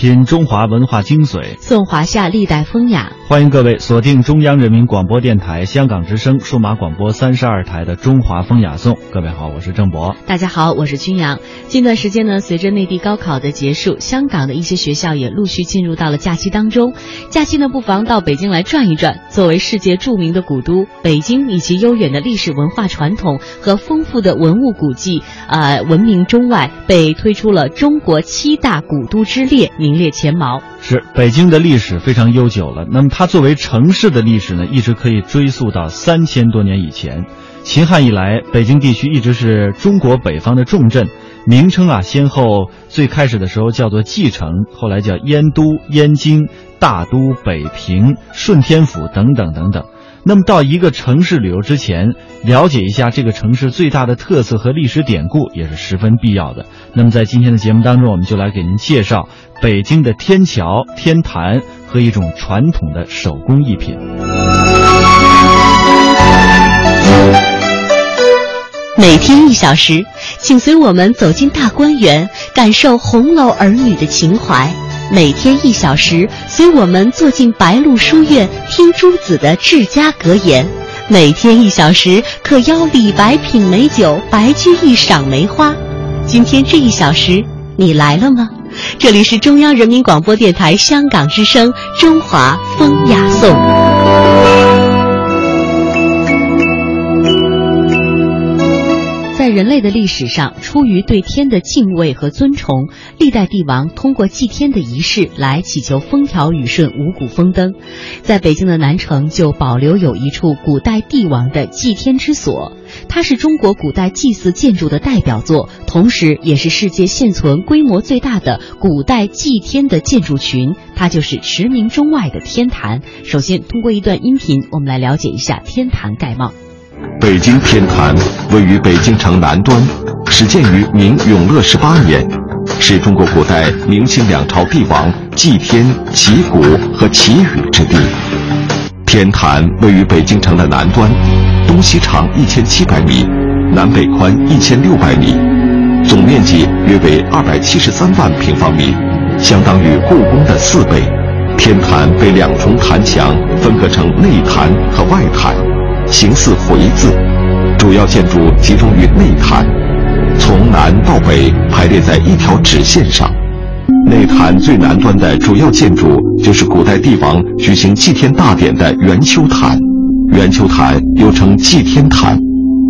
品中华文化精髓，颂华夏历代风雅。欢迎各位锁定中央人民广播电台香港之声数码广播三十二台的《中华风雅颂》。各位好，我是郑博。大家好，我是君阳。近段时间呢，随着内地高考的结束，香港的一些学校也陆续进入到了假期当中。假期呢，不妨到北京来转一转。作为世界著名的古都，北京以其悠远的历史文化传统和丰富的文物古迹，呃，闻名中外，被推出了中国七大古都之列，名列前茅。是北京的历史非常悠久了。那么它它作为城市的历史呢，一直可以追溯到三千多年以前。秦汉以来，北京地区一直是中国北方的重镇，名称啊，先后最开始的时候叫做蓟城，后来叫燕都、燕京、大都、北平、顺天府等等等等。那么到一个城市旅游之前，了解一下这个城市最大的特色和历史典故也是十分必要的。那么在今天的节目当中，我们就来给您介绍北京的天桥、天坛和一种传统的手工艺品。每天一小时，请随我们走进大观园，感受红楼儿女的情怀。每天一小时，随我们坐进白鹿书院，听朱子的治家格言。每天一小时，可邀李白品美酒，白居易赏梅花。今天这一小时，你来了吗？这里是中央人民广播电台香港之声《中华风雅颂》。在人类的历史上，出于对天的敬畏和尊崇，历代帝王通过祭天的仪式来祈求风调雨顺、五谷丰登。在北京的南城就保留有一处古代帝王的祭天之所，它是中国古代祭祀建筑的代表作，同时也是世界现存规模最大的古代祭天的建筑群。它就是驰名中外的天坛。首先，通过一段音频，我们来了解一下天坛概貌。北京天坛位于北京城南端，始建于明永乐十八年，是中国古代明清两朝帝王祭天、祈谷和祈雨之地。天坛位于北京城的南端，东西长一千七百米，南北宽一千六百米，总面积约为二百七十三万平方米，相当于故宫的四倍。天坛被两重坛墙分隔成内坛和外坛。形似回字，主要建筑集中于内坛，从南到北排列在一条直线上。内坛最南端的主要建筑就是古代帝王举行祭天大典的圆丘坛。圆丘坛又称祭天坛，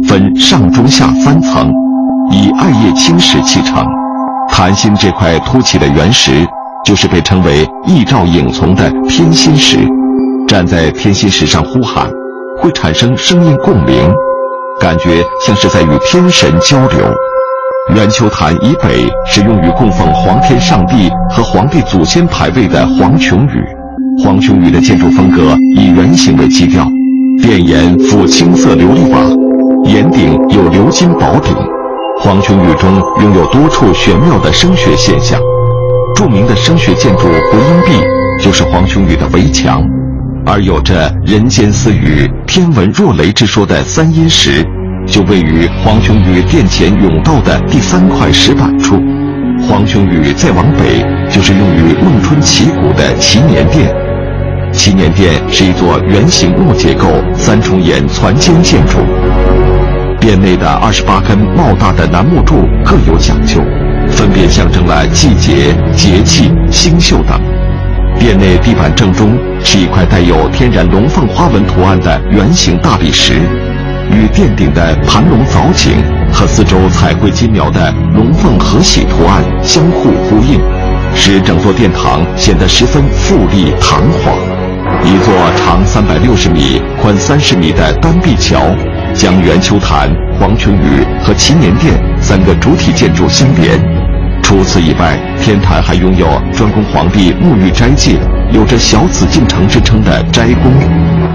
分上中下三层，以艾叶青石砌成。坛心这块凸起的圆石，就是被称为一照影从的天心石。站在天心石上呼喊。会产生声音共鸣，感觉像是在与天神交流。圆丘坛以北是用于供奉皇天上帝和皇帝祖先牌位的黄琼宇。黄琼宇的建筑风格以圆形为基调，殿檐覆青色琉璃瓦，檐顶有鎏金宝顶。黄琼宇中拥有多处玄妙的声学现象，著名的声学建筑回音壁就是黄琼宇的围墙。而有着“人间私语，天文若雷”之说的三阴石，就位于黄琼宇殿前甬道的第三块石板处。黄琼宇再往北，就是用于孟春祈谷的祈年殿。祈年殿是一座圆形木结构三重檐攒尖建筑，殿内的二十八根茂大的楠木柱各有讲究，分别象征了季节、节气、星宿等。殿内地板正中是一块带有天然龙凤花纹图案的圆形大理石，与殿顶的盘龙藻井和四周彩绘金描的龙凤合喜图案相互呼应，使整座殿堂显得十分富丽堂皇。一座长三百六十米、宽三十米的单壁桥，将圆丘坛、黄琼宇和祈年殿三个主体建筑相连。除此以外，天坛还拥有专供皇帝沐浴斋戒、有着“小紫禁城”之称的斋宫，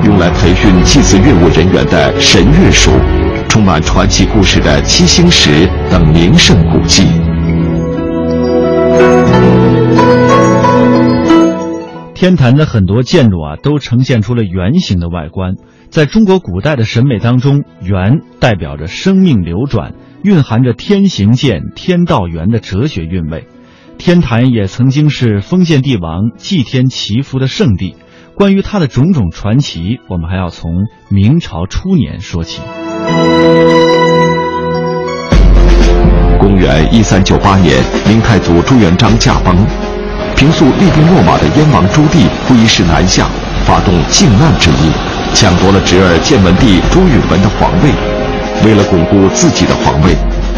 用来培训祭祀乐务人员的神乐署，充满传奇故事的七星石等名胜古迹。天坛的很多建筑啊，都呈现出了圆形的外观。在中国古代的审美当中，圆代表着生命流转。蕴含着天行健、天道圆的哲学韵味。天坛也曾经是封建帝王祭天祈福的圣地。关于它的种种传奇，我们还要从明朝初年说起。公元一三九八年，明太祖朱元璋驾崩，平素厉兵秣马的燕王朱棣不一时南下，发动靖难之役，抢夺了侄儿建文帝朱允文的皇位。为了巩固自己的皇位，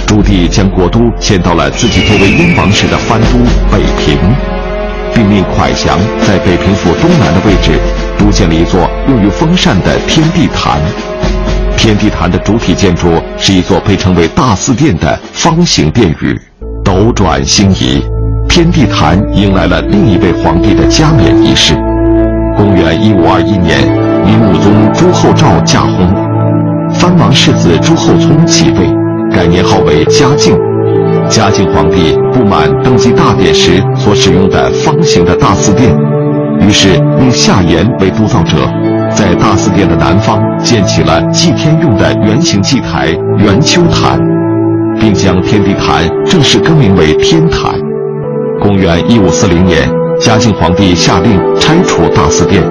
朱棣将国都迁到了自己作为燕王时的藩都北平。并命蒯祥在北平府东南的位置督建了一座用于封禅的天地坛。天地坛的主体建筑是一座被称为大祀殿的方形殿宇。斗转星移，天地坛迎来了另一位皇帝的加冕仪式。公元一五二一年，明武宗朱厚照驾崩，藩王世子朱厚熜继位，改年号为嘉靖。嘉靖皇帝不满登基大典时所使用的方形的大祀殿，于是命夏言为督造者，在大祀殿的南方建起了祭天用的圆形祭台圆丘坛，并将天地坛正式更名为天坛。公元一五四零年，嘉靖皇帝下令拆除大祀殿，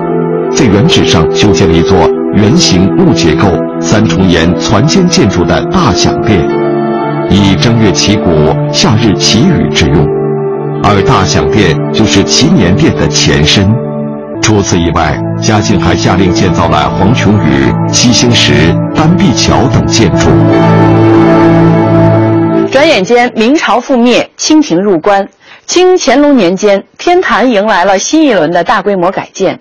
在原址上修建了一座圆形木结构三重檐攒尖建筑的大享殿。以正月祈谷、夏日祈雨之用，而大享殿就是祈年殿的前身。除此以外，嘉靖还下令建造了黄琼宇、七星石、丹碧桥等建筑。转眼间，明朝覆灭，清廷入关。清乾隆年间，天坛迎来了新一轮的大规模改建。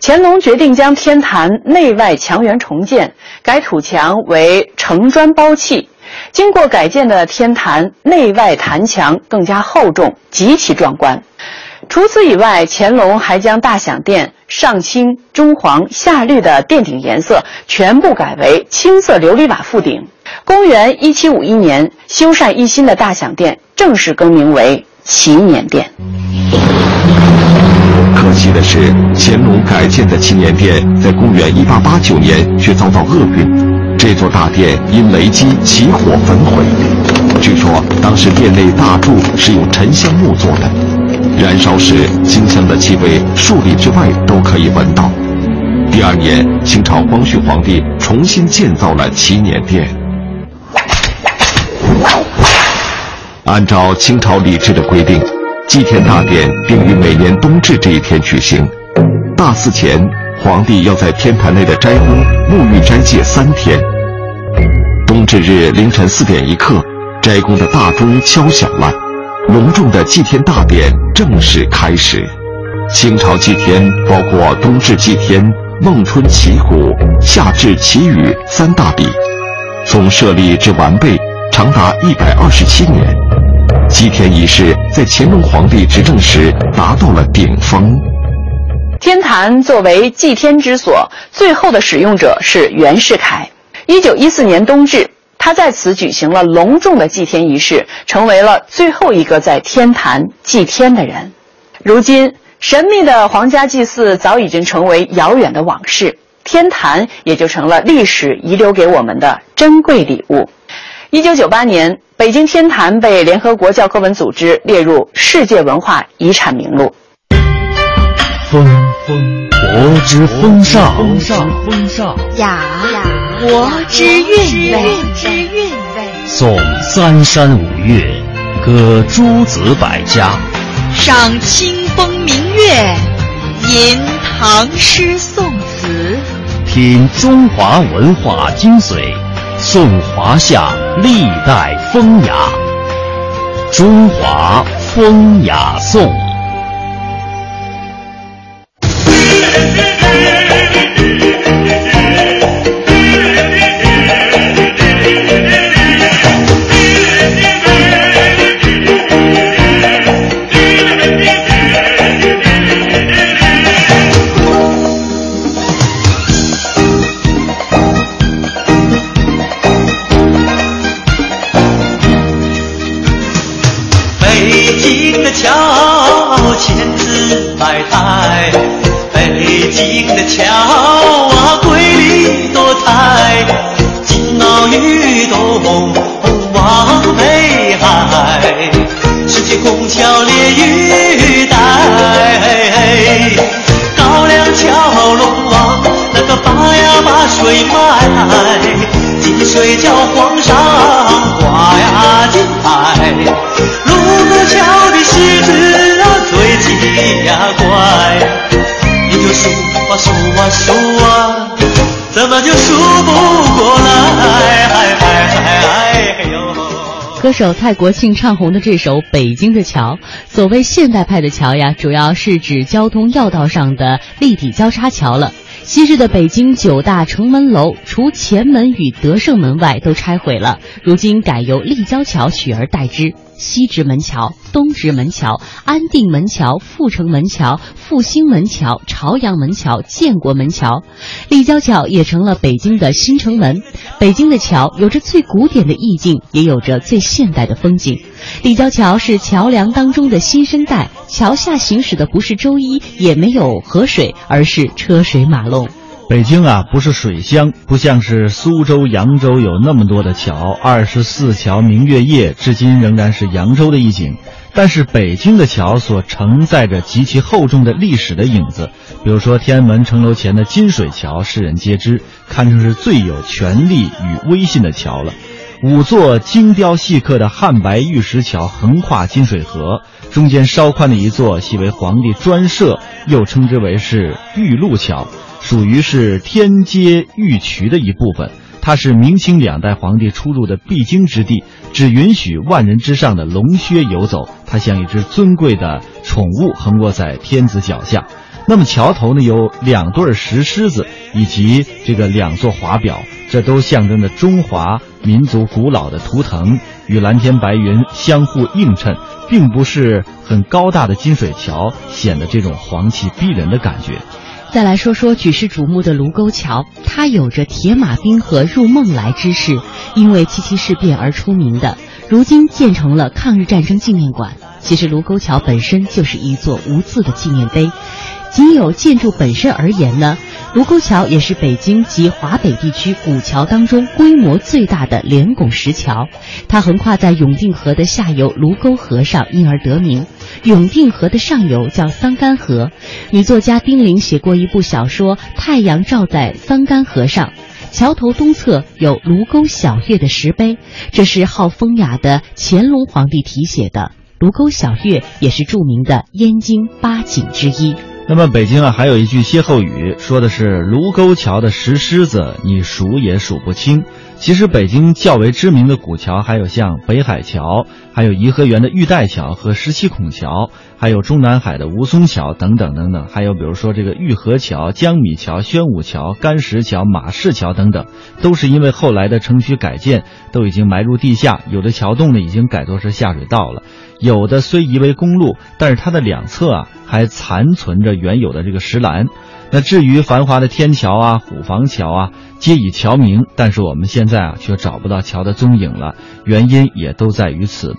乾隆决定将天坛内外墙垣重建，改土墙为城砖包砌。经过改建的天坛内外坛墙更加厚重，极其壮观。除此以外，乾隆还将大享殿上青、中黄、下绿的殿顶颜色全部改为青色琉璃瓦覆顶。公元一七五一年，修缮一新的大享殿正式更名为祈年殿。可惜的是，乾隆改建的祈年殿在公元一八八九年却遭到厄运。这座大殿因雷击起火焚毁。据说当时殿内大柱是用沉香木做的，燃烧时清香的气味数里之外都可以闻到。第二年，清朝光绪皇帝重新建造了祈年殿。按照清朝礼制的规定，祭天大典定于每年冬至这一天举行。大祀前。皇帝要在天坛内的斋宫沐浴斋戒三天。冬至日凌晨四点一刻，斋宫的大钟敲响了，隆重的祭天大典正式开始。清朝祭天包括冬至祭天、孟春祈谷、夏至祈雨三大礼，从设立至完备长达一百二十七年。祭天仪式在乾隆皇帝执政时达到了顶峰。天坛作为祭天之所，最后的使用者是袁世凯。一九一四年冬至，他在此举行了隆重的祭天仪式，成为了最后一个在天坛祭天的人。如今，神秘的皇家祭祀早已经成为遥远的往事，天坛也就成了历史遗留给我们的珍贵礼物。一九九八年，北京天坛被联合国教科文组织列入世界文化遗产名录。风风，国之风尚；雅雅，国之韵味。颂三山五岳，歌诸子百家，赏清风明月，吟唐诗宋词，品中华文化精髓，颂华夏历代风雅。中华风雅颂。北京的桥啊，瑰丽多彩，金鳌玉洞望北海，世界。拱桥连玉带，高粱桥龙王那个把呀把水卖，金水叫皇上挂呀金牌。数啊，怎么就数不过来？歌手蔡国庆唱红的这首《北京的桥》，所谓现代派的桥呀，主要是指交通要道上的立体交叉桥了。昔日的北京九大城门楼，除前门与德胜门外都拆毁了，如今改由立交桥取而代之。西直门桥、东直门桥、安定门桥、阜成门桥、复兴门桥、朝阳门桥、建国门桥，立交桥也成了北京的新城门。北京的桥有着最古典的意境，也有着最现代的风景。立交桥是桥梁当中的新生代，桥下行驶的不是周一，也没有河水，而是车水马龙。北京啊，不是水乡，不像是苏州、扬州有那么多的桥，二十四桥明月夜，至今仍然是扬州的一景。但是北京的桥所承载着极其厚重的历史的影子，比如说天安门城楼前的金水桥，世人皆知，堪称是最有权力与威信的桥了。五座精雕细刻的汉白玉石桥横跨金水河，中间稍宽的一座系为皇帝专设，又称之为是玉露桥。属于是天街玉渠的一部分，它是明清两代皇帝出入的必经之地，只允许万人之上的龙靴游走。它像一只尊贵的宠物横卧在天子脚下。那么桥头呢有两对石狮子以及这个两座华表，这都象征着中华民族古老的图腾与蓝天白云相互映衬，并不是很高大的金水桥显得这种皇气逼人的感觉。再来说说举世瞩目的卢沟桥，它有着“铁马冰河入梦来”之势，因为七七事变而出名的，如今建成了抗日战争纪念馆。其实卢沟桥本身就是一座无字的纪念碑。仅有建筑本身而言呢，卢沟桥也是北京及华北地区古桥当中规模最大的连拱石桥。它横跨在永定河的下游卢沟河上，因而得名。永定河的上游叫桑干河。女作家丁玲写过一部小说《太阳照在桑干河上》，桥头东侧有卢沟晓月的石碑，这是好风雅的乾隆皇帝题写的。卢沟晓月也是著名的燕京八景之一。那么北京啊，还有一句歇后语，说的是卢沟桥的石狮子，你数也数不清。其实北京较为知名的古桥还有像北海桥，还有颐和园的玉带桥和十七孔桥，还有中南海的吴淞桥等等等等。还有比如说这个玉河桥、江米桥、宣武桥、干石桥、马市桥等等，都是因为后来的城区改建，都已经埋入地下，有的桥洞呢已经改作是下水道了。有的虽移为公路，但是它的两侧啊还残存着原有的这个石栏。那至于繁华的天桥啊、虎坊桥啊，皆以桥名，但是我们现在啊却找不到桥的踪影了。原因也都在于此。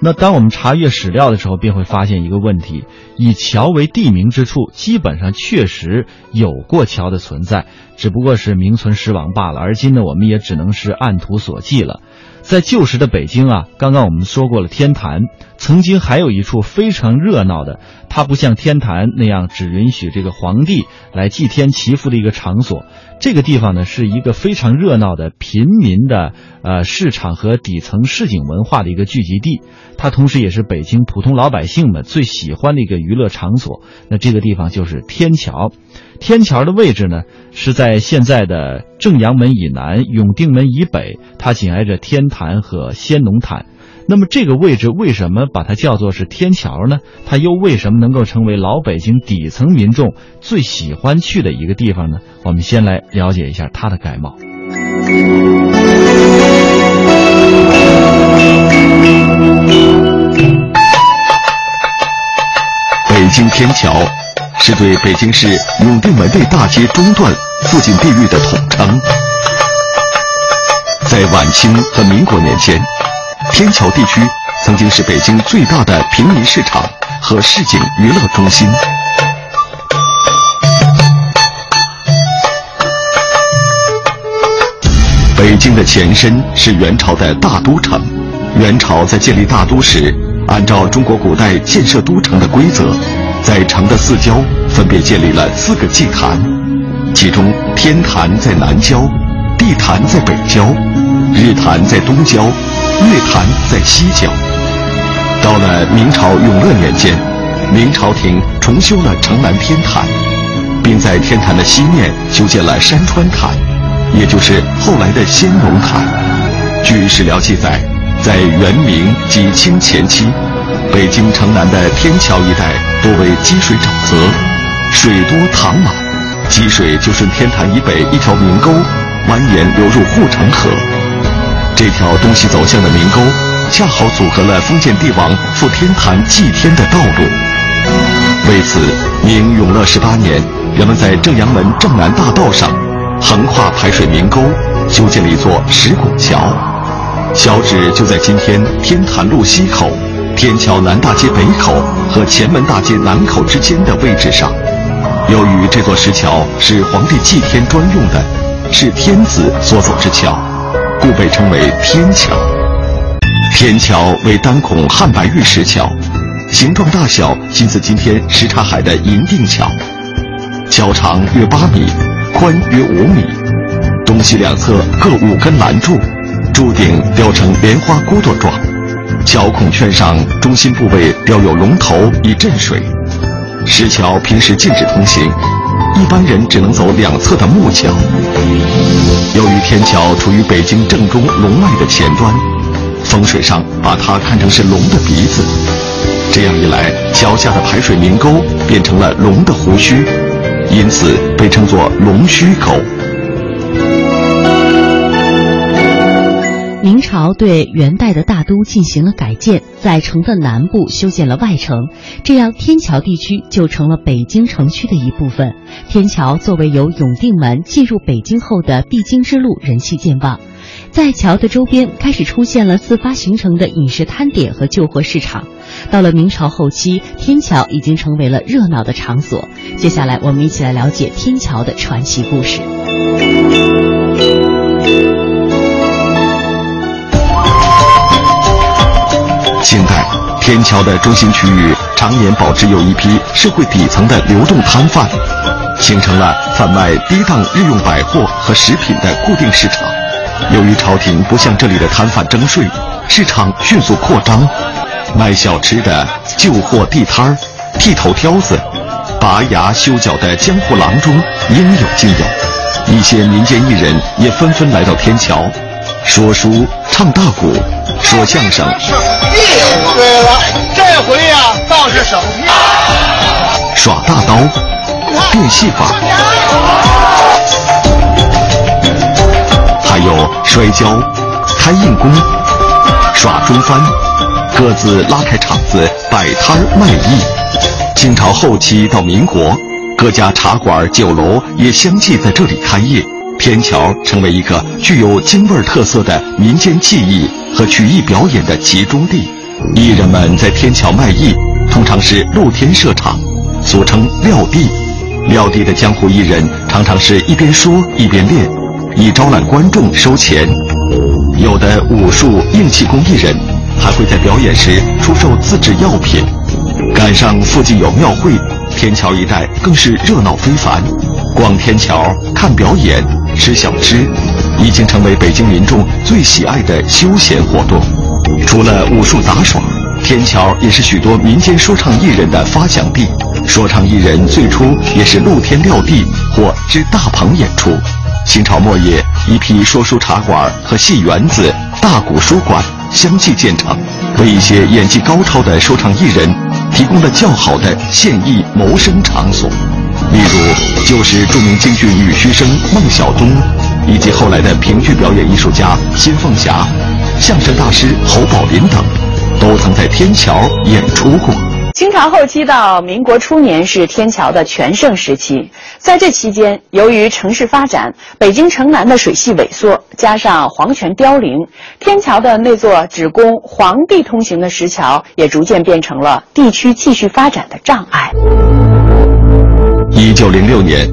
那当我们查阅史料的时候，便会发现一个问题：以桥为地名之处，基本上确实有过桥的存在，只不过是名存实亡罢了。而今呢，我们也只能是按图索骥了。在旧时的北京啊，刚刚我们说过了天坛，曾经还有一处非常热闹的，它不像天坛那样只允许这个皇帝来祭天祈福的一个场所。这个地方呢，是一个非常热闹的平民的呃市场和底层市井文化的一个聚集地，它同时也是北京普通老百姓们最喜欢的一个娱乐场所。那这个地方就是天桥。天桥的位置呢，是在现在的正阳门以南、永定门以北，它紧挨着天坛和先农坛。那么这个位置为什么把它叫做是天桥呢？它又为什么能够成为老北京底层民众最喜欢去的一个地方呢？我们先来了解一下它的概貌。天桥。是对北京市永定门内大街中段附近地域的统称。在晚清和民国年间，天桥地区曾经是北京最大的平民市场和市井娱乐中心。北京的前身是元朝的大都城。元朝在建立大都时，按照中国古代建设都城的规则，在城的四郊分别建立了四个祭坛，其中天坛在南郊，地坛在北郊，日坛在东郊，月坛在西郊。到了明朝永乐年间，明朝廷重修了城南天坛，并在天坛的西面修建了山川坛，也就是后来的先农坛。据史料记载。在元明及清前期，北京城南的天桥一带多为积水沼泽，水多塘满，积水就顺天坛以北一条明沟蜿蜒流入护城河。这条东西走向的明沟，恰好阻隔了封建帝王赴天坛祭天的道路。为此，明永乐十八年，人们在正阳门正南大道上，横跨排水明沟，修建了一座石拱桥。小址就在今天天坛路西口、天桥南大街北口和前门大街南口之间的位置上。由于这座石桥是皇帝祭天专用的，是天子所走之桥，故被称为天桥。天桥为单孔汉白玉石桥，形状大小近似今天什刹海的银锭桥。桥长约八米，宽约五米，东西两侧各五根栏柱。柱顶雕成莲花骨朵状，桥孔圈上中心部位雕有龙头以镇水。石桥平时禁止通行，一般人只能走两侧的木桥。由于天桥处于北京正中龙脉的前端，风水上把它看成是龙的鼻子，这样一来，桥下的排水明沟变成了龙的胡须，因此被称作龙须沟。明朝对元代的大都进行了改建，在城的南部修建了外城，这样天桥地区就成了北京城区的一部分。天桥作为由永定门进入北京后的必经之路，人气健旺。在桥的周边开始出现了自发形成的饮食摊点和旧货市场。到了明朝后期，天桥已经成为了热闹的场所。接下来，我们一起来了解天桥的传奇故事。清代天桥的中心区域常年保持有一批社会底层的流动摊贩，形成了贩卖低档日用百货和食品的固定市场。由于朝廷不向这里的摊贩征税，市场迅速扩张。卖小吃的、旧货地摊儿、剃头挑子、拔牙修脚的江湖郎中应有尽有。一些民间艺人也纷纷来到天桥，说书、唱大鼓。说相声，对了，这回呀倒是省屁。耍大刀，变戏法，还有摔跤、开硬功、耍中翻，各自拉开场子摆摊卖艺。清朝后期到民国，各家茶馆、酒楼也相继在这里开业。天桥成为一个具有京味特色的民间技艺和曲艺表演的集中地。艺人们在天桥卖艺，通常是露天设场，俗称撂地。撂地的江湖艺人常常是一边说一边练，以招揽观众收钱。有的武术硬气功艺人还会在表演时出售自制药品。赶上附近有庙会，天桥一带更是热闹非凡。逛天桥、看表演。吃小吃，已经成为北京民众最喜爱的休闲活动。除了武术杂耍，天桥也是许多民间说唱艺人的发祥地。说唱艺人最初也是露天撂地或支大棚演出。清朝末叶，一批说书茶馆和戏园子、大鼓书馆相继建成，为一些演技高超的说唱艺人提供了较好的现役谋生场所。例如，就是著名京剧女须生孟小冬，以及后来的评剧表演艺术家辛凤霞、相声大师侯宝林等，都曾在天桥演出过。清朝后期到民国初年是天桥的全盛时期，在这期间，由于城市发展，北京城南的水系萎缩，加上皇权凋零，天桥的那座只供皇帝通行的石桥，也逐渐变成了地区继续发展的障碍。一九零六年，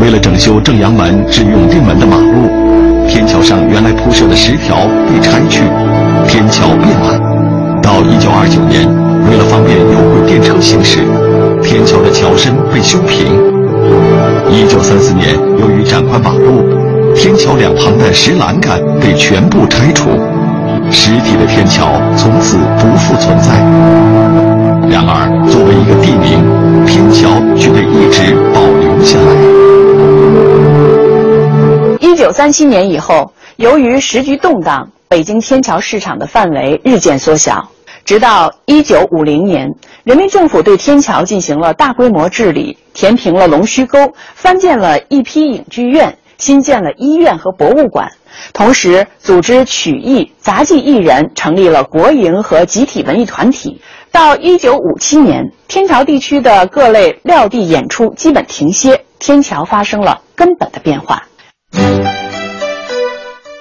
为了整修正阳门至永定门的马路，天桥上原来铺设的石条被拆去，天桥变矮。到一九二九年，为了方便有轨电车行驶，天桥的桥身被修平。一九三四年，由于展宽马路，天桥两旁的石栏杆被全部拆除，实体的天桥从此不复存在。然而，作为一个地名，天桥却被一直下来。一九三七年以后，由于时局动荡，北京天桥市场的范围日渐缩小。直到一九五零年，人民政府对天桥进行了大规模治理，填平了龙须沟，翻建了一批影剧院，新建了医院和博物馆，同时组织曲艺、杂技艺人，成立了国营和集体文艺团体。到一九五七年，天桥地区的各类撂地演出基本停歇，天桥发生了根本的变化。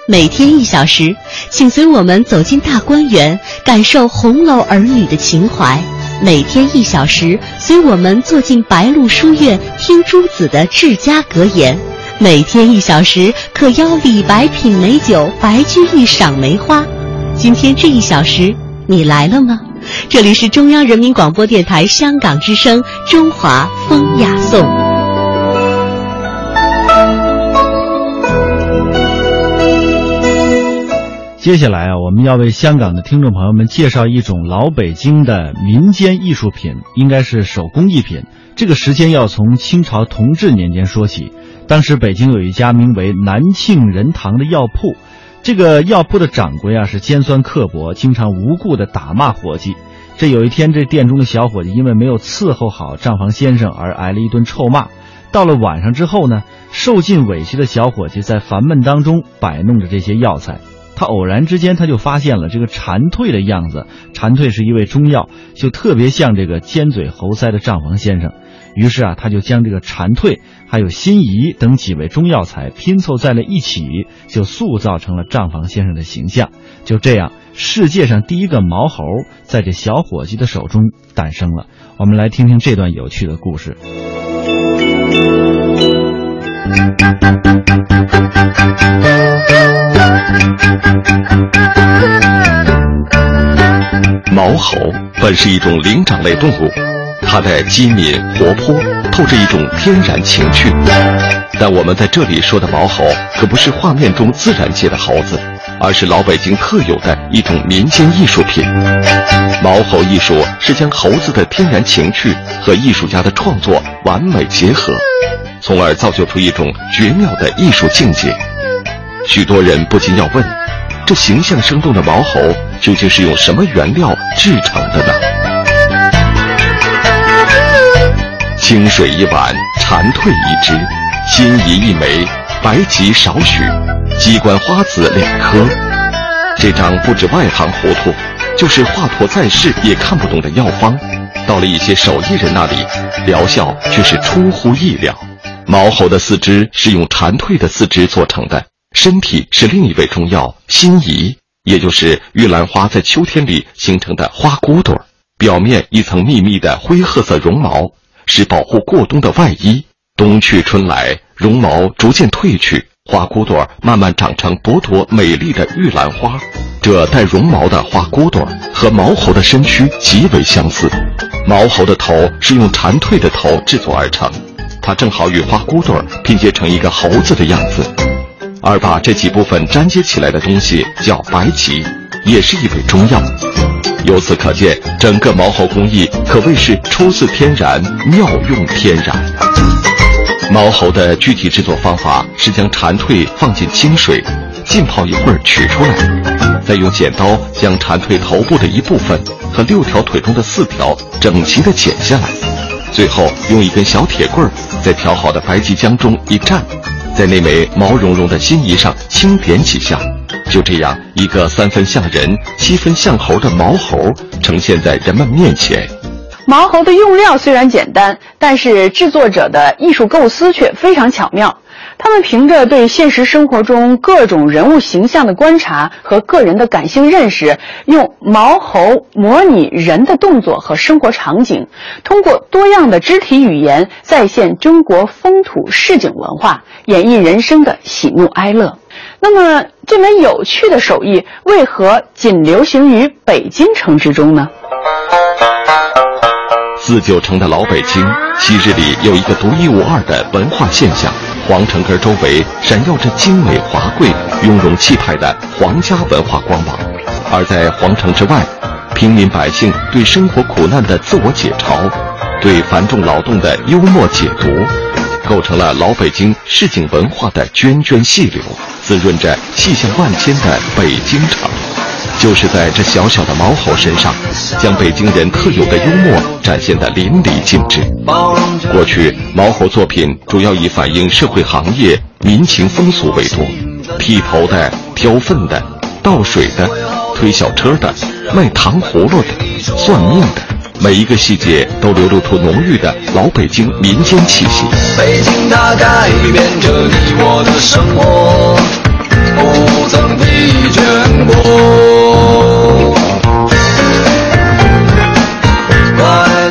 每天一小时，请随我们走进大观园，感受红楼儿女的情怀；每天一小时，随我们坐进白鹿书院，听朱子的治家格言；每天一小时，可邀李白品美酒，白居易赏梅花。今天这一小时，你来了吗？这里是中央人民广播电台香港之声《中华风雅颂》。接下来啊，我们要为香港的听众朋友们介绍一种老北京的民间艺术品，应该是手工艺品。这个时间要从清朝同治年间说起。当时北京有一家名为南庆仁堂的药铺，这个药铺的掌柜啊是尖酸刻薄，经常无故的打骂伙计。这有一天，这店中的小伙计因为没有伺候好账房先生而挨了一顿臭骂。到了晚上之后呢，受尽委屈的小伙计在烦闷当中摆弄着这些药材。他偶然之间，他就发现了这个蝉蜕的样子。蝉蜕是一味中药，就特别像这个尖嘴猴腮的账房先生。于是啊，他就将这个蝉蜕还有辛夷等几味中药材拼凑在了一起，就塑造成了账房先生的形象。就这样，世界上第一个毛猴在这小伙计的手中诞生了。我们来听听这段有趣的故事。毛猴本是一种灵长类动物，它的机敏活泼，透着一种天然情趣。但我们在这里说的毛猴，可不是画面中自然界的猴子，而是老北京特有的一种民间艺术品。毛猴艺术是将猴子的天然情趣和艺术家的创作完美结合，从而造就出一种绝妙的艺术境界。许多人不禁要问：这形象生动的毛猴究竟是用什么原料制成的呢？清水一碗，蝉蜕一只，辛夷一枚，白芨少许，鸡冠花子两颗。这张不止外行糊涂，就是华佗在世也看不懂的药方，到了一些手艺人那里，疗效却是出乎意料。毛猴的四肢是用蝉蜕的四肢做成的。身体是另一味中药辛夷，也就是玉兰花在秋天里形成的花骨朵表面一层密密的灰褐色绒毛，是保护过冬的外衣。冬去春来，绒毛逐渐褪去，花骨朵慢慢长成朵朵美丽的玉兰花。这带绒毛的花骨朵和毛猴的身躯极为相似。毛猴的头是用蝉蜕的头制作而成，它正好与花骨朵拼接成一个猴子的样子。而把这几部分粘接起来的东西叫白芨，也是一味中药。由此可见，整个毛猴工艺可谓是出自天然，妙用天然。毛猴的具体制作方法是将蝉蜕放进清水，浸泡一会儿取出来，再用剪刀将蝉蜕头部的一部分和六条腿中的四条整齐地剪下来，最后用一根小铁棍在调好的白芨浆中一蘸。在那枚毛茸茸的心仪上轻点几下，就这样，一个三分像人、七分像猴的毛猴呈现在人们面前。毛猴的用料虽然简单，但是制作者的艺术构思却非常巧妙。他们凭着对现实生活中各种人物形象的观察和个人的感性认识，用毛猴模拟人的动作和生活场景，通过多样的肢体语言再现中国风土市井文化，演绎人生的喜怒哀乐。那么，这门有趣的手艺为何仅流行于北京城之中呢？自九城的老北京，昔日里有一个独一无二的文化现象。皇城根周围闪耀着精美华贵、雍容气派的皇家文化光芒，而在皇城之外，平民百姓对生活苦难的自我解嘲，对繁重劳动的幽默解读，构成了老北京市井文化的涓涓细流，滋润着气象万千的北京城。就是在这小小的毛猴身上，将北京人特有的幽默展现得淋漓尽致。过去，毛猴作品主要以反映社会行业民情风俗为多，剃头的、挑粪的、倒水的、推小车的、卖糖葫芦的、算命的，每一个细节都流露出浓郁的老北京民间气息。北京它改变着你我的生活，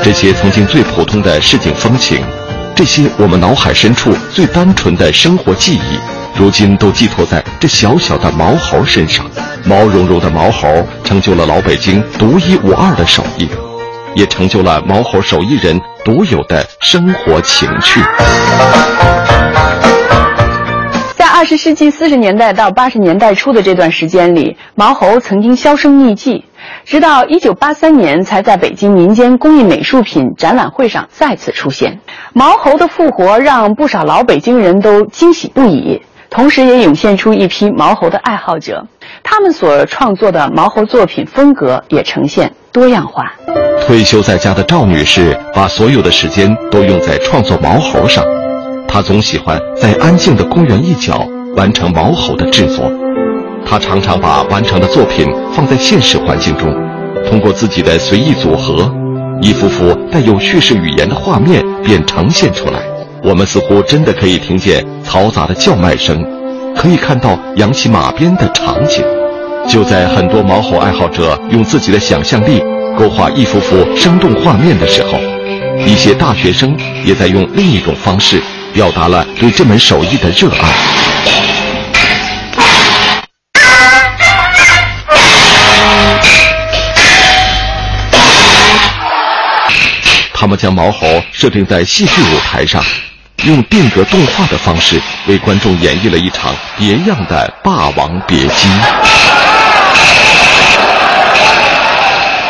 这些曾经最普通的市井风情，这些我们脑海深处最单纯的生活记忆，如今都寄托在这小小的毛猴身上。毛茸茸的毛猴成就了老北京独一无二的手艺，也成就了毛猴手艺人独有的生活情趣。二十世纪四十年代到八十年代初的这段时间里，毛猴曾经销声匿迹。直到一九八三年，才在北京民间工艺美术品展览会上再次出现。毛猴的复活让不少老北京人都惊喜不已，同时也涌现出一批毛猴的爱好者。他们所创作的毛猴作品风格也呈现多样化。退休在家的赵女士把所有的时间都用在创作毛猴上，他总喜欢在安静的公园一角完成毛猴的制作。他常常把完成的作品放在现实环境中，通过自己的随意组合，一幅幅带有叙事语言的画面便呈现出来。我们似乎真的可以听见嘈杂的叫卖声，可以看到扬起马鞭的场景。就在很多毛猴爱好者用自己的想象力勾画一幅幅生动画面的时候，一些大学生也在用另一种方式表达了对这门手艺的热爱。他们将毛猴设定在戏剧舞台上，用定格动画的方式为观众演绎了一场别样的《霸王别姬》。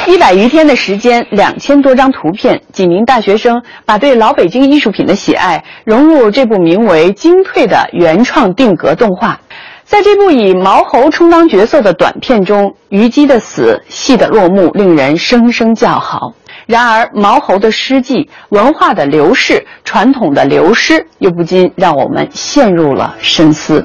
一百余天的时间，两千多张图片，几名大学生把对老北京艺术品的喜爱融入这部名为《精退》的原创定格动画。在这部以毛猴充当角色的短片中，虞姬的死、戏的落幕，令人声声叫好。然而，毛猴的诗迹、文化的流逝、传统的流失，又不禁让我们陷入了深思。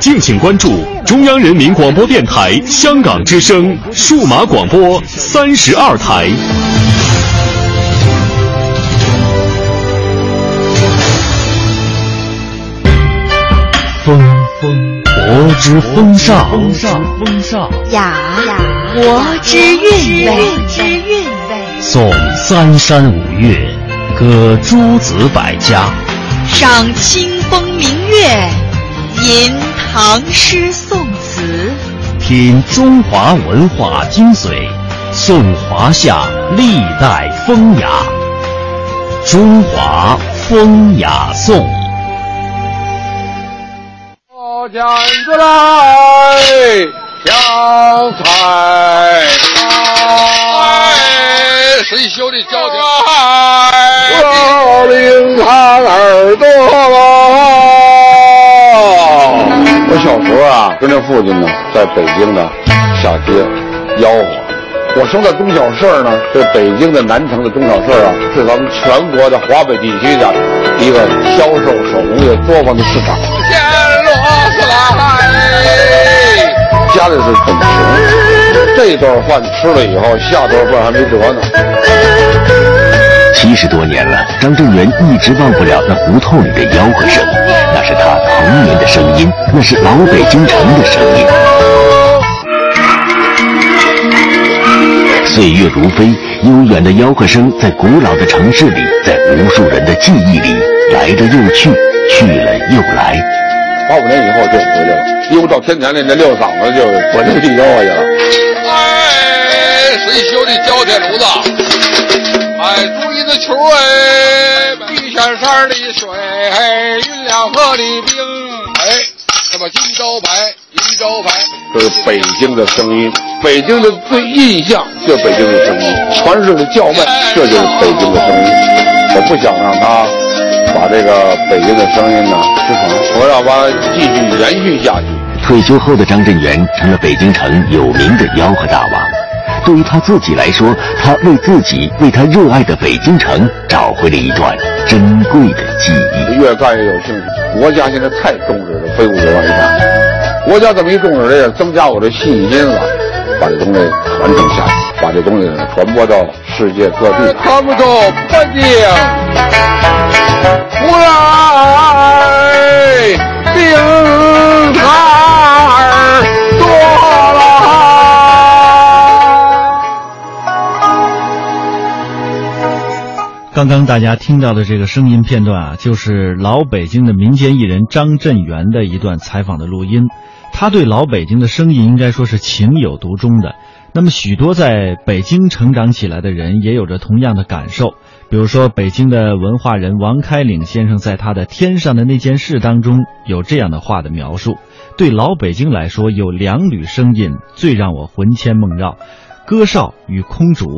敬请关注中央人民广播电台香港之声数码广播三十二台。风风，国之风尚，风尚风尚，雅雅，国之韵味，之韵味。颂三山五岳，歌诸子百家，赏清风明月，吟唐诗宋词，品中华文化精髓，颂华夏历代风雅。中华风雅颂。剪子来，香菜哎，谁修的脚底？我领他耳朵。我小时候啊，跟着父亲呢，在北京呢下街吆喝。我生在中小市呢，这北京的南城的中小市啊，是咱们全国的华北地区的一个销售手工业作坊的市场。家里是很穷，这顿饭吃了以后，下顿饭还没辙呢。七十多年了，张正元一直忘不了那胡同里的吆喝声，那是他童年的声音，那是老北京城的声音。岁月如飞，悠远的吆喝声在古老的城市里，在无数人的记忆里，来了又去，去了又来。八五年以后就回来了，因为到天坛里那六嗓子就我就去吆喝去了。哎，谁修的焦铁炉子？哎，竹叶子球哎，玉泉山的水，运两河的冰，哎，什么金招牌，银招牌，这是北京的声音，北京的最印象就是北京的声音，传世的叫卖，这就是北京的声音。我不想让他。把这个北京的声音呢失传，我要把它继续延续下去。退休后的张震元成了北京城有名的吆喝大王。对于他自己来说，他为自己、为他热爱的北京城找回了一段珍贵的记忆。越干越有兴趣。国家现在太重视了非物质文化遗产，国家这么一重视，这增加我的信心了，把这东西传承下去，把这东西传播到世界各地。扛不住北京。不来冰孩刚刚大家听到的这个声音片段啊，就是老北京的民间艺人张振元的一段采访的录音。他对老北京的声音应该说是情有独钟的。那么，许多在北京成长起来的人也有着同样的感受。比如说，北京的文化人王开岭先生在他的《天上的那件事》当中有这样的话的描述：对老北京来说，有两缕声音最让我魂牵梦绕，歌哨与空竹。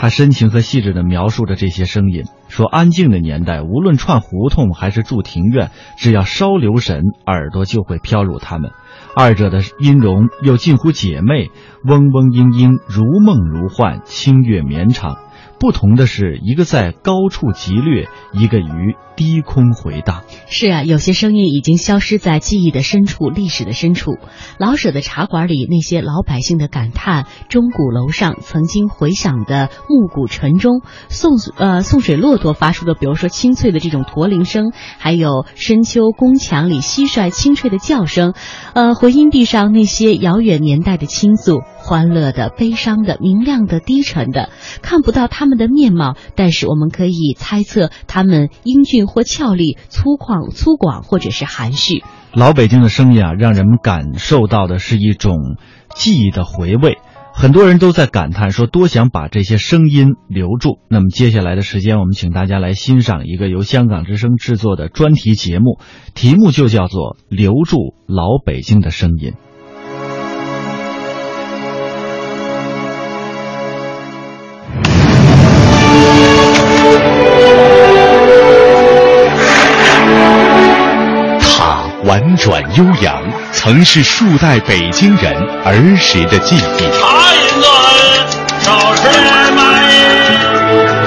他深情和细致地描述着这些声音，说：安静的年代，无论串胡同还是住庭院，只要稍留神，耳朵就会飘入他们。二者的音容又近乎姐妹，嗡嗡嘤嘤，如梦如幻，清越绵长。不同的是，一个在高处急掠，一个于低空回荡。是啊，有些声音已经消失在记忆的深处、历史的深处。老舍的茶馆里，那些老百姓的感叹；钟鼓楼上曾经回响的暮鼓晨钟；送呃送水骆驼发出的，比如说清脆的这种驼铃声，还有深秋宫墙里蟋蟀清脆的叫声，呃回音壁上那些遥远年代的倾诉。欢乐的、悲伤的、明亮的、低沉的，看不到他们的面貌，但是我们可以猜测他们英俊或俏丽、粗犷粗犷或者是含蓄。老北京的声音啊，让人们感受到的是一种记忆的回味。很多人都在感叹说，多想把这些声音留住。那么接下来的时间，我们请大家来欣赏一个由香港之声制作的专题节目，题目就叫做《留住老北京的声音》。悠扬，曾是数代北京人儿时的记忆。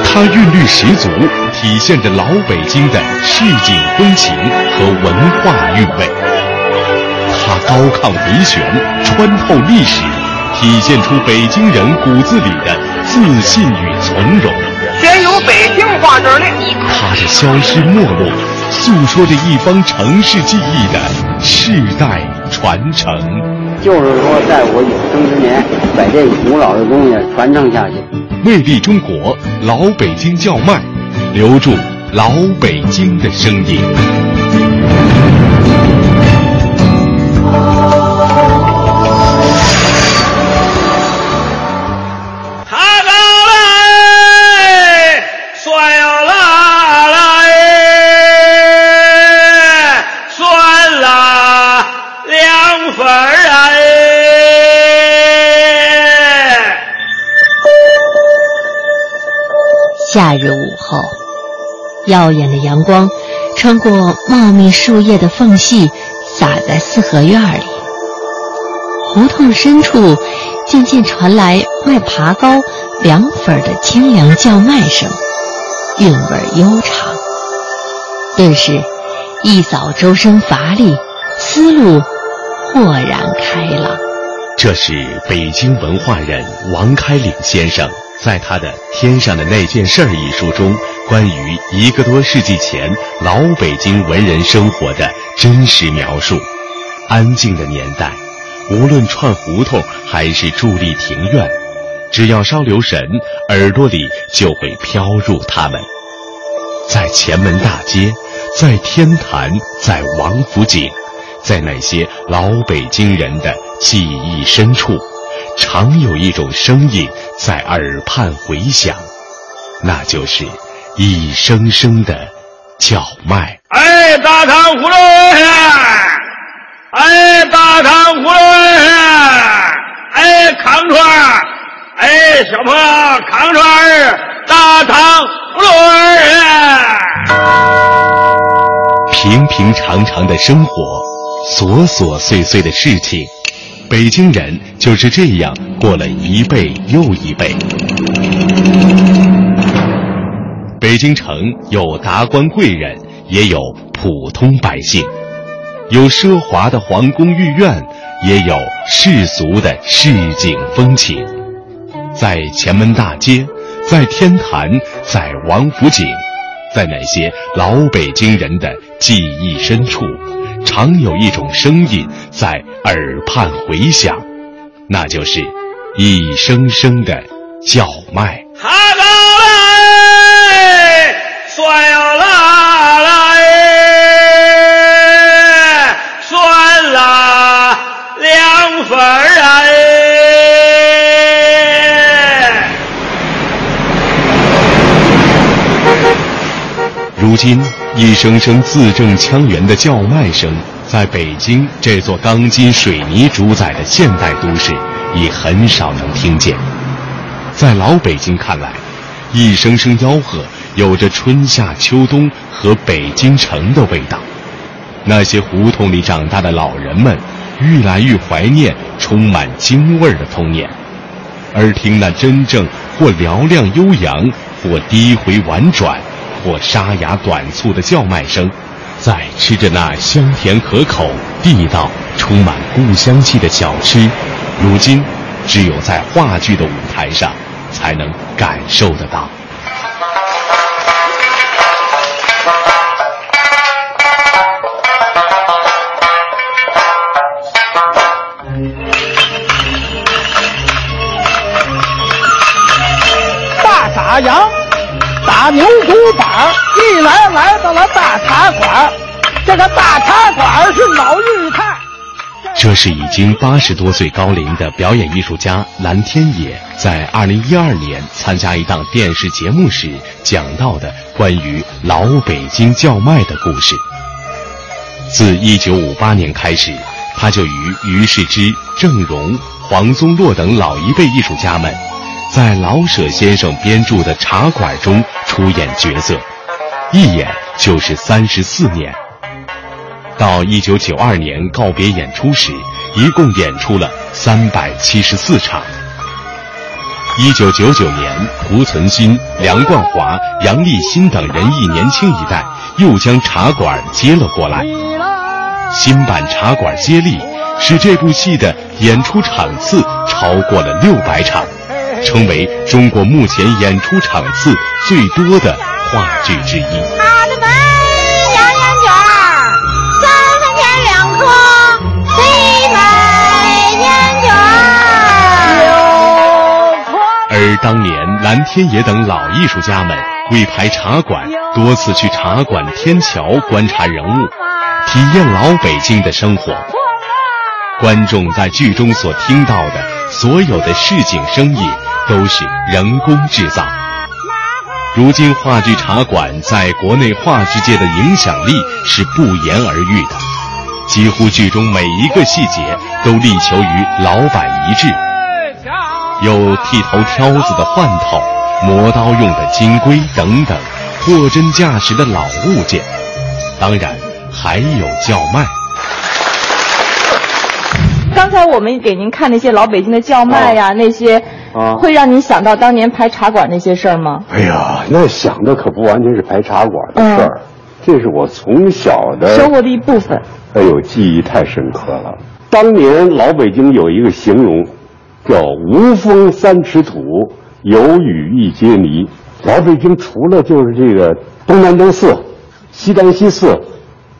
它韵律十足，体现着老北京的市井风情和文化韵味。它高亢回旋，穿透历史，体现出北京人骨子里的自信与从容。先有北京话这里。它的消失没落，诉说着一方城市记忆的世代传承。就是说，在我有生之年，把这古老的东西传承下去。魅力中国，老北京叫卖，留住老北京的声音。夏日午后，耀眼的阳光穿过茂密树叶的缝隙，洒在四合院里。胡同深处，渐渐传来卖爬糕、凉粉的清凉叫卖声，韵味悠长。顿时，一扫周身乏力，思路豁然开朗。这是北京文化人王开岭先生。在他的《天上的那件事儿》一书中，关于一个多世纪前老北京文人生活的真实描述。安静的年代，无论串胡同还是伫立庭院，只要稍留神，耳朵里就会飘入他们。在前门大街，在天坛，在王府井，在那些老北京人的记忆深处。常有一种声音在耳畔回响，那就是一声声的叫卖。哎，大汤葫芦！哎，大汤葫芦！哎，康串儿！哎，小朋友，康串儿，大汤葫芦儿！平平常常的生活，琐琐碎碎的事情。北京人就是这样过了一辈又一辈。北京城有达官贵人，也有普通百姓；有奢华的皇宫御苑，也有世俗的市井风情。在前门大街，在天坛，在王府井，在那些老北京人的记忆深处。常有一种声音在耳畔回响，那就是一声声的叫卖。哈高嘞，酸呀辣啦哎，酸辣凉粉哎。如今。一声声字正腔圆的叫卖声，在北京这座钢筋水泥主宰的现代都市，已很少能听见。在老北京看来，一声声吆喝有着春夏秋冬和北京城的味道。那些胡同里长大的老人们，愈来愈怀念充满京味儿的童年，而听那真正或嘹亮悠扬，或低回婉转。或沙哑短促的叫卖声，在吃着那香甜可口、地道、充满故乡气的小吃，如今只有在话剧的舞台上才能感受得到。牛骨板一来来到了大茶馆，这个大茶馆是老日泰。这是已经八十多岁高龄的表演艺术家蓝天野在二零一二年参加一档电视节目时讲到的关于老北京叫卖的故事。自一九五八年开始，他就与于世之、郑荣、黄宗洛等老一辈艺术家们。在老舍先生编著的《茶馆》中出演角色，一演就是三十四年。到一九九二年告别演出时，一共演出了三百七十四场。一九九九年，胡存新、梁冠华、杨立新等人艺年轻一代又将茶馆接了过来。新版茶馆接力，使这部戏的演出场次超过了六百场，成为中国目前演出场次最多的话剧之一。他的本洋烟卷，三分钱两颗，西北烟卷。而当年蓝天野等老艺术家们为排茶馆，多次去茶馆天桥观察人物，体验老北京的生活。观众在剧中所听到的所有的市井声音，都是人工制造。如今话剧茶馆在国内话剧界的影响力是不言而喻的，几乎剧中每一个细节都力求于老板一致。有剃头挑子的换头、磨刀用的金龟等等，货真价实的老物件。当然，还有叫卖。刚才我们给您看那些老北京的叫卖呀，那些啊会让你想到当年排茶馆那些事儿吗？哎呀，那想的可不完全是排茶馆的事儿，这是我从小的生活的一部分。哎呦，记忆太深刻了。当年老北京有一个形容，叫“无风三尺土，有雨一街泥”。老北京除了就是这个东南东四、西单西四，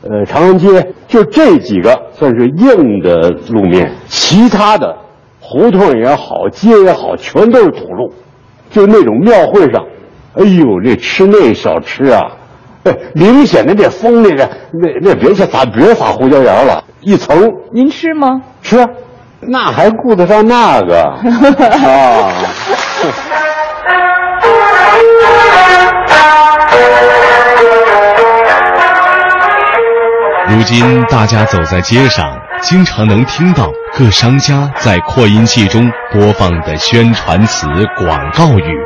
呃，长安街，就这几个算是硬的路面，其他的胡同也好，街也好，全都是土路。就那种庙会上，哎呦，这吃那小吃啊，哎，明显的这风那个那那别去撒别撒胡椒盐了，一层。您吃吗？吃，那还顾得上那个啊？如今大家走在街上，经常能听到各商家在扩音器中播放的宣传词、广告语，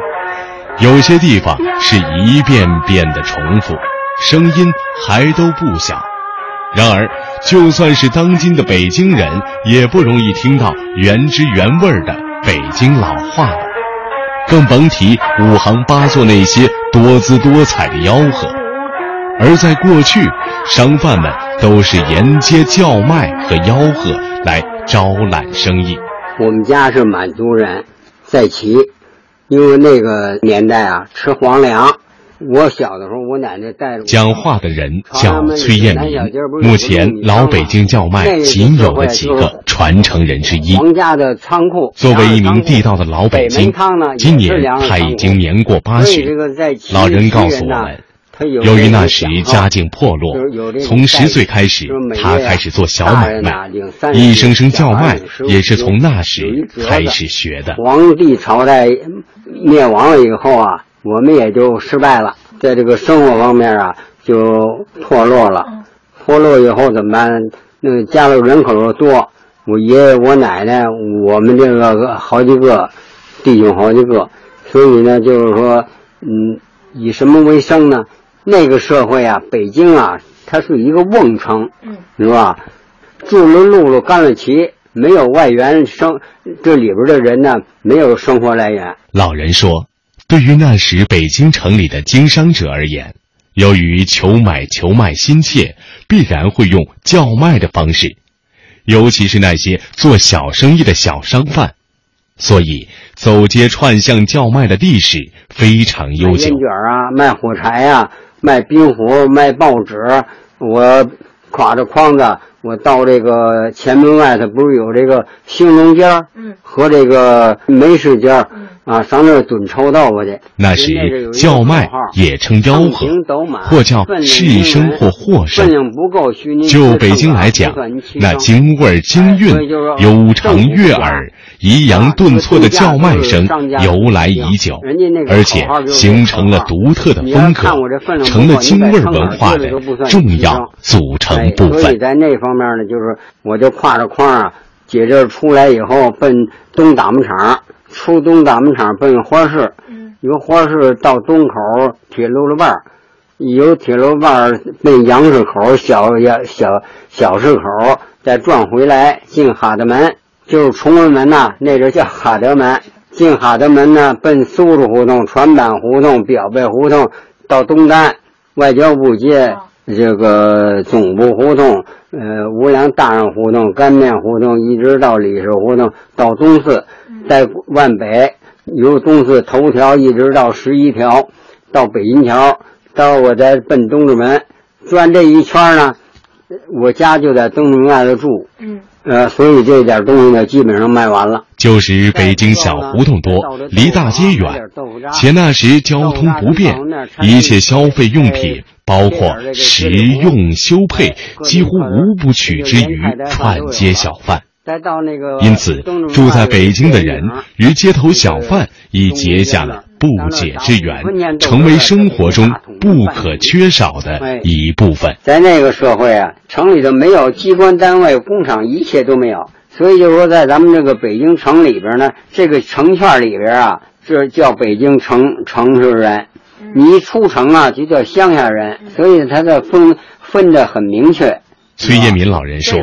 有些地方是一遍遍的重复，声音还都不小。然而，就算是当今的北京人，也不容易听到原汁原味的北京老话了，更甭提五行八作那些多姿多彩的吆喝。而在过去，商贩们都是沿街叫卖和吆喝来招揽生意。我们家是满族人，在齐，因为那个年代啊，吃皇粮。我小的时候，我奶奶带着我。讲话的人叫崔艳民，目前老北京叫卖仅有的几个传承人之一。王家的仓库。作为一名地道的老北京，今年他已经年过八旬。老人告诉我们。由于那时家境破落，从十岁开始，他开始做小买卖，一声声叫卖也是从那时开始学的。皇帝朝代灭亡了以后啊，我们也就失败了，在这个生活方面啊就破落了。破落以后怎么办？那个家里人口又多，我爷爷我奶奶，我们这个好几个弟兄好几个，所以呢，就是说，嗯，以什么为生呢？那个社会啊，北京啊，它是一个瓮城，嗯，是吧？住了路了，干了旗，没有外援生，这里边的人呢，没有生活来源。老人说，对于那时北京城里的经商者而言，由于求买求卖心切，必然会用叫卖的方式，尤其是那些做小生意的小商贩，所以走街串巷叫卖的历史非常悠久。烟卷啊，卖火柴呀、啊。卖冰壶，卖报纸，我挎着筐子，我到这个前门外头，不是有这个兴隆街儿，嗯，和这个梅市街儿，嗯，啊，上那儿蹲臭豆腐去。那时叫卖也称吆喝，或叫市声或货声。就北京来讲，那京味京韵、悠长悦耳、抑扬顿挫的叫卖声由来已久，而且形成了独特的风格，成了京味文化的重要组成部分。所以在那方面呢，就是我就挎着筐啊，姐这出来以后奔东打木厂，出东大门厂奔花市，由花市到东口铁路了半由铁路办奔杨市口小小小小市口，再转回来进哈德门，就是崇文门呐、那阵叫哈德门。进哈德门呢，奔苏州胡同、船板胡同、表背胡同，到东单外交部街这个总部胡同，呃，无良大人胡同、干面胡同，一直到李氏胡同，到东四，在万北由东四头条一直到十一条，到北银桥，到我再奔东直门，转这一圈呢，我家就在东直门外头住，嗯，呃，所以这点东西呢，基本上卖完了。旧时北京小胡同多，离大街远，且那时交通不便，一切消费用品，包括食用修配，几乎无不取之于串街小贩。再到那个，因此，住在北京的人与街头小贩已结下了不解之缘，成为生活中不可缺少的一部分。在那个社会啊，城里头没有机关单位、工厂，一切都没有。所以就是说，在咱们这个北京城里边呢，这个城圈里边啊，这叫北京城城市人。你一出城啊，就叫乡下人。所以它的分分的很明确。崔业民老人说：“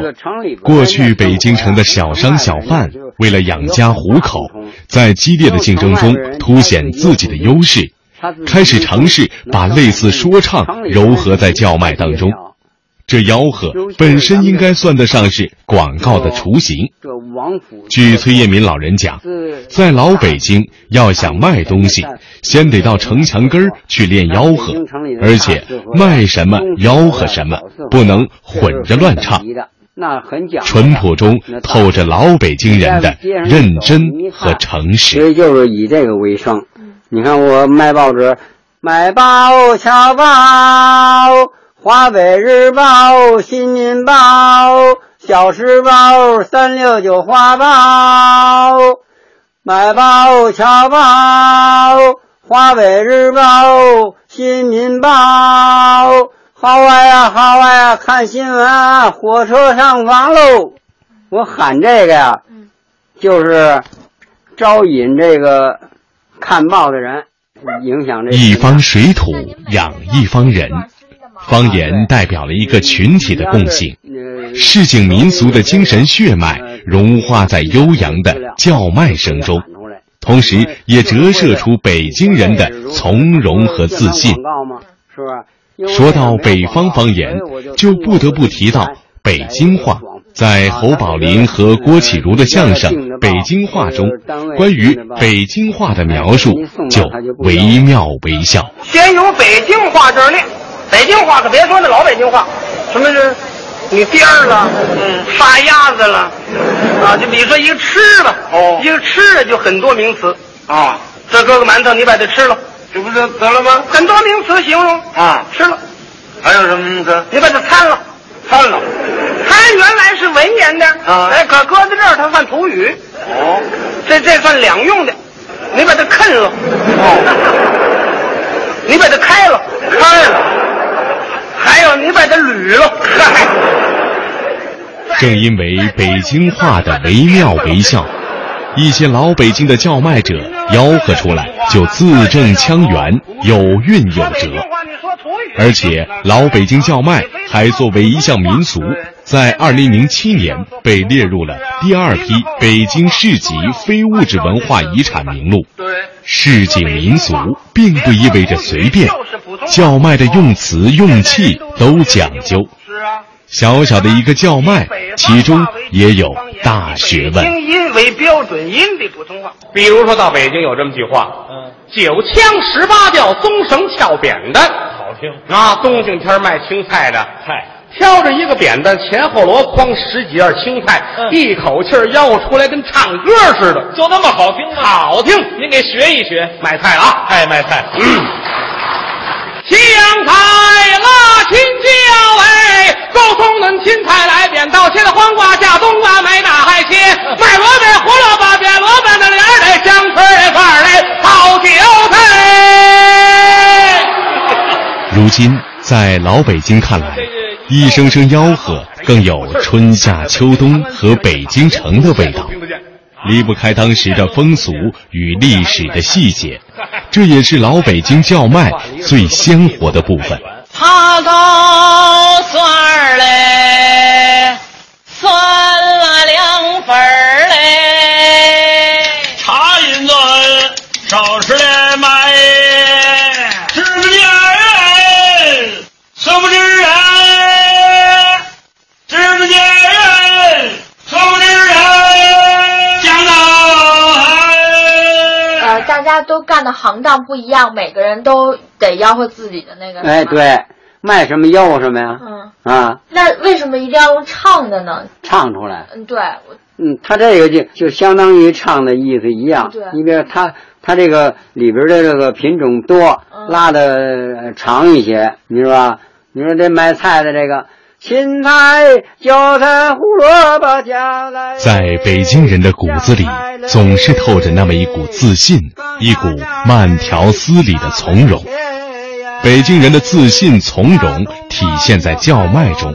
过去北京城的小商小贩为了养家糊口，在激烈的竞争中凸显自己的优势，开始尝试把类似说唱糅合在叫卖当中。这吆喝本身应该算得上是广告的雏形。据崔业民老人讲，在老北京要想卖东西，先得到城墙根儿去练吆喝，而且卖什么吆喝什么，不能混着乱唱。淳朴中透着老北京人的认真和诚实。所以就是以这个为生。你看我卖报纸，卖报小报。华北日报、新民报、小时报、三六九花报，买报、侨报、华北日报、新民报，好啊呀，好啊呀，看新闻啊，火车上房喽！我喊这个呀，就是招引这个看报的人，影响这一方水土养一方人。方言代表了一个群体的共性，市井民俗的精神血脉融化在悠扬的叫卖声中，同时也折射出北京人的从容和自信。说到北方方言，就不得不提到北京话。在侯宝林和郭启儒的相声《北京话》中，关于北京话的描述就惟妙惟肖。先有北京话这儿练。北京话可别说那老北京话，什么是？你颠儿了，嗯，杀鸭子了，啊，就比如说一个吃吧，哦，一个吃的就很多名词。啊。这搁个馒头，你把它吃了，这不就得了吗？很多名词形容。啊，吃了。还有什么名词？你把它掺了，掺了。参原来是文言的。啊，哎，可搁在这儿它算土语。哦，这这算两用的，你把它啃了，哦，你把它开了，开了。还有你把它捋了，正因为北京话的惟妙惟肖，一些老北京的叫卖者吆喝出来就字正腔圆、有韵有辙。而且老北京叫卖还作为一项民俗，在二零零七年被列入了第二批北京市级非物质文化遗产名录。市井民俗并不意味着随便，叫卖的用词用气都讲究。小小的一个叫卖，其中也有大学问。京音为标准音的普通话，比如说到北京有这么句话：“嗯，九腔十八调，棕绳翘扁担。”好听啊！冬景天卖青菜的，菜挑着一个扁担，前后箩筐十几样青菜，一口气吆出来，跟唱歌似的，就那么好听吗？好听！您给学一学，卖菜了啊！哎，卖菜。嗯香菜辣青椒哎，够葱嫩青菜来扁刀，切的黄瓜下冬瓜买大海切，卖萝卜胡萝卜扁萝卜那脸儿嘞，香椿叶儿嘞，好韭菜。如今在老北京看来，一声声吆喝更有春夏秋冬和北京城的味道，离不开当时的风俗与历史的细节。这也是老北京叫卖最鲜活的部分。爬高蒜儿嘞，蒜了两份儿嘞，茶银子少吃点家都干的行当不一样，每个人都得吆喝自己的那个。哎，。对，卖什么吆喝什么呀？嗯，啊，那为什么一定要用唱的呢？唱出来。嗯，对，我嗯，他这个就就相当于唱的意思一样。对你比如他他这个里边的这个品种多，嗯拉的长一些，你说吧？你说这卖菜的这个芹菜、韭菜、胡萝卜加来。在北京人的骨子里，总是透着那么一股自信，一股慢条斯理的从容。北京人的自信从容体现在叫卖中，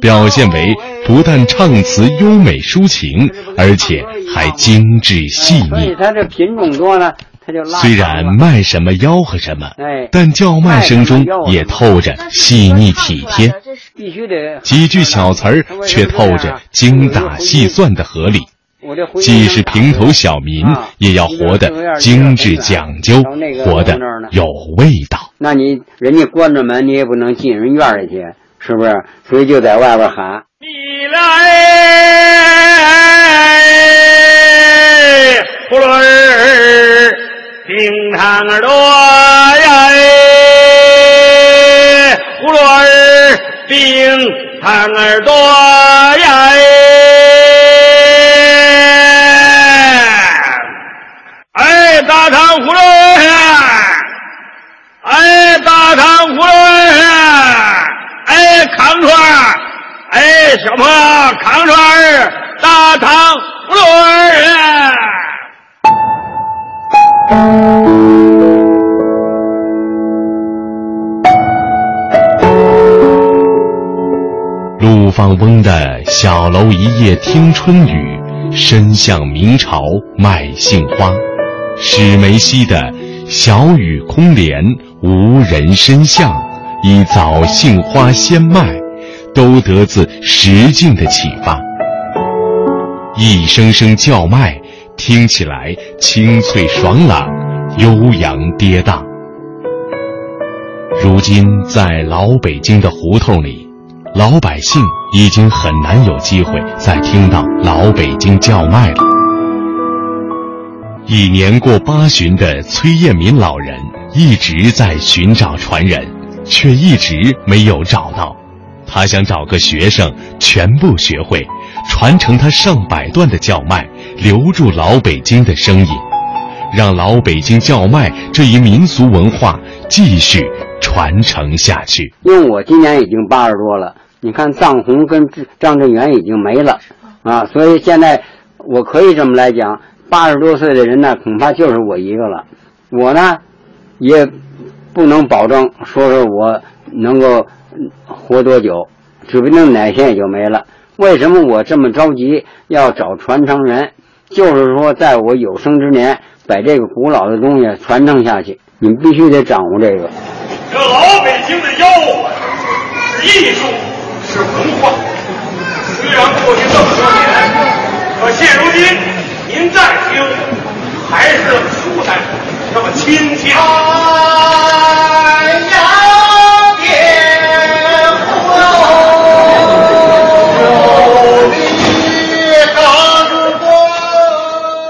表现为不但唱词优美抒情，而且还精致细腻。所以它这品种多呢，它就拉。虽然卖什么吆喝什么，哎，但叫卖声中也透着细腻体贴，必须得几句小词儿却透着精打细算的合理。既是平头小民，也要活得精致讲究，活得有味道。那你人家关着门，你也不能进人院里去，是不是？所以就在外边喊。你来，葫芦冰糖儿多呀，葫芦儿，冰糖儿多呀，哎，大糖葫芦儿，哎，大糖葫芦儿，哎，康串儿。哎，小朋友，康串儿，大糖葫芦儿。陆放翁的小楼一夜听春雨，深巷明朝卖杏花。史梅溪的小雨空帘，无人深巷，以早杏花先卖，都得自石径的启发。一声声叫卖，听起来清脆爽朗，悠扬跌宕。如今在老北京的胡同里，老百姓已经很难有机会再听到老北京叫卖了。已年过八旬的崔彦民老人一直在寻找传人，却一直没有找到。他想找个学生全部学会，传承他上百段的叫卖，留住老北京的声音，让老北京叫卖这一民俗文化继续传承下去。因为我今年已经八十多了，你看藏红跟张振元已经没了，啊，所以现在我可以这么来讲，八十多岁的人呢，恐怕就是我一个了。我呢，也不能保证说是我能够活多久，指不定哪天也就没了。为什么我这么着急要找传承人？就是说，在我有生之年，把这个古老的东西传承下去。你们必须得掌握这个。这老北京的吆喝是艺术，是文化。虽然过去这么多年，可现如今您再听，还是这么舒坦，那么亲切。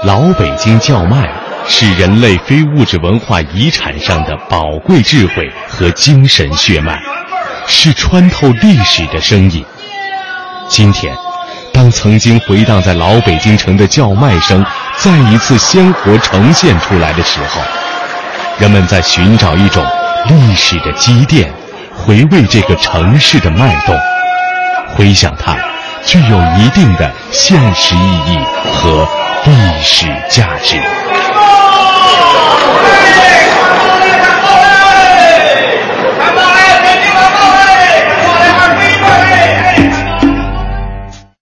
老北京叫卖是人类非物质文化遗产上的宝贵智慧和精神血脉，是穿透历史的声音。今天，当曾经回荡在老北京城的叫卖声再一次鲜活呈现出来的时候，人们在寻找一种历史的积淀，回味这个城市的脉动，回想它具有一定的现实意义和历史价值。